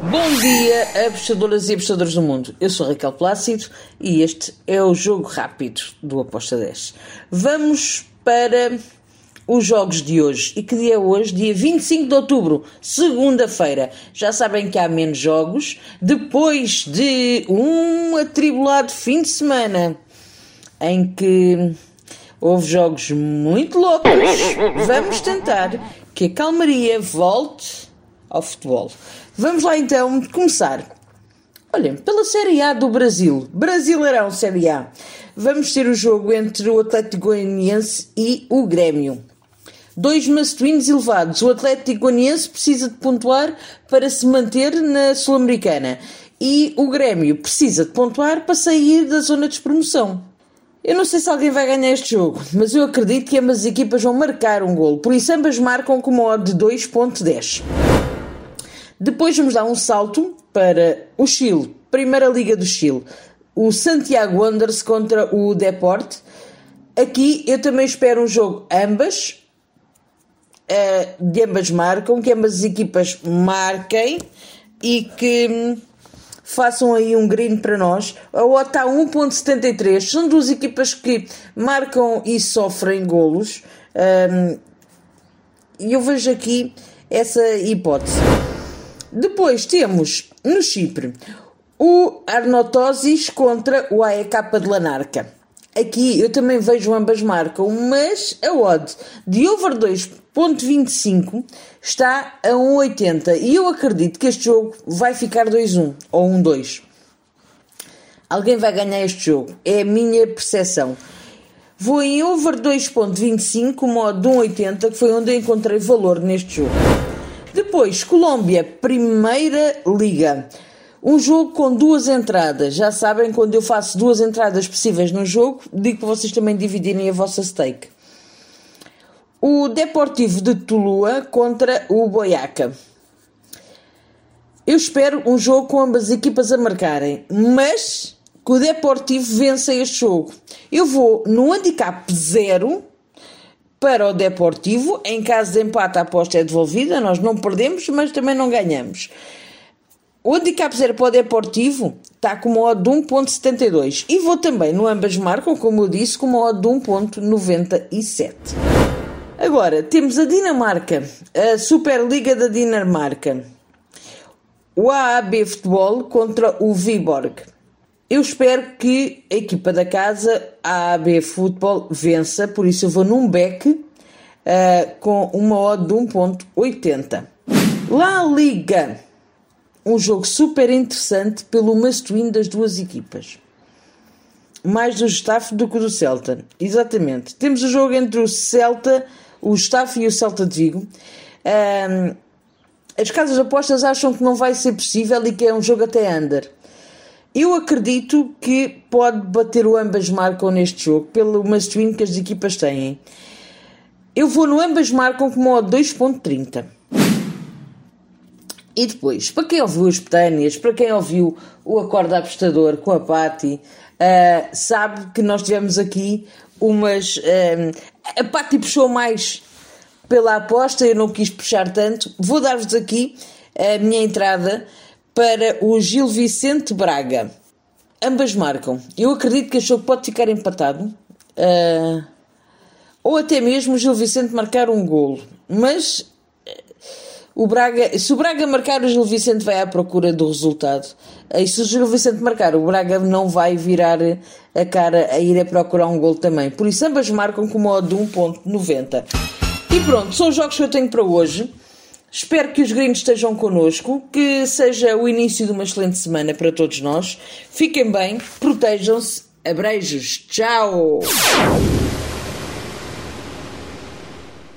Bom dia, apostadoras e apostadores do mundo. Eu sou Raquel Plácido e este é o jogo rápido do Aposta 10. Vamos para os jogos de hoje. E que dia é hoje? Dia 25 de outubro, segunda-feira. Já sabem que há menos jogos depois de um atribulado fim de semana em que houve jogos muito loucos. Vamos tentar que a calmaria volte ao futebol. Vamos lá então começar. Olhem, pela Série A do Brasil, Brasileirão Série A, vamos ter o jogo entre o Atlético Goianiense e o Grêmio. Dois must-wins elevados. O Atlético Goianiense precisa de pontuar para se manter na Sul-Americana e o Grêmio precisa de pontuar para sair da zona de promoção. Eu não sei se alguém vai ganhar este jogo, mas eu acredito que ambas as equipas vão marcar um gol, por isso ambas marcam com uma odd de 2.10. Depois vamos dar um salto para o Chile, Primeira Liga do Chile. O Santiago Wanderers contra o Deporte. Aqui eu também espero um jogo ambas, uh, de ambas marcam, que ambas as equipas marquem e que hum, façam aí um green para nós. A OTA está 1.73. São duas equipas que marcam e sofrem golos. Um, e eu vejo aqui essa hipótese. Depois temos no Chipre o Arnotosis contra o AEK de Lanarca. Aqui eu também vejo ambas marcam, mas a odd de over 2.25 está a 1.80 e eu acredito que este jogo vai ficar 2-1 ou 1-2. Alguém vai ganhar este jogo, é a minha percepção. Vou em over 2.25, modo de 1.80, que foi onde eu encontrei valor neste jogo. Depois, Colômbia, Primeira Liga. Um jogo com duas entradas. Já sabem, quando eu faço duas entradas possíveis no jogo, digo para vocês também dividirem a vossa stake. O Deportivo de Tulua contra o Boyaca. Eu espero um jogo com ambas as equipas a marcarem, mas que o Deportivo vença este jogo. Eu vou no handicap 0 para o Deportivo. Em caso de empate, a aposta é devolvida. Nós não perdemos, mas também não ganhamos. O handicap 0 para o Deportivo está com uma odd de 1.72. E vou também no ambas marcam, como eu disse, com uma odd de 1.97. Agora, temos a Dinamarca, a Superliga da Dinamarca. O AAB Futebol contra o Viborg. Eu espero que a equipa da casa, a AB Futebol, vença, por isso eu vou num back uh, com uma odd de 1.80. La Liga, um jogo super interessante pelo must-win das duas equipas. Mais do Gestafe do que do Celta. Exatamente. Temos o jogo entre o Celta o Staff e o Celta de Vigo. Um, as casas apostas acham que não vai ser possível e que é um jogo até under. Eu acredito que pode bater o ambas marcam neste jogo, pelo must win que as equipas têm. Eu vou no ambas marcam com modo 2.30. E depois, para quem ouviu as petâneas, para quem ouviu o Acorda Apostador com a Patti, uh, sabe que nós tivemos aqui umas. Uh, a Patti puxou mais pela aposta, eu não quis puxar tanto. Vou dar-vos aqui a minha entrada para o Gil Vicente Braga. Ambas marcam. Eu acredito que este jogo pode ficar empatado. Uh, ou até mesmo o Gil Vicente marcar um golo. Mas o Braga, se o Braga marcar, o Gil Vicente vai à procura do resultado. E se o Gil Vicente marcar, o Braga não vai virar a cara a ir a procurar um gol também. Por isso, ambas marcam com modo de 1.90. E pronto, são os jogos que eu tenho para hoje. Espero que os gringos estejam connosco, que seja o início de uma excelente semana para todos nós. Fiquem bem, protejam-se, abreijos, tchau!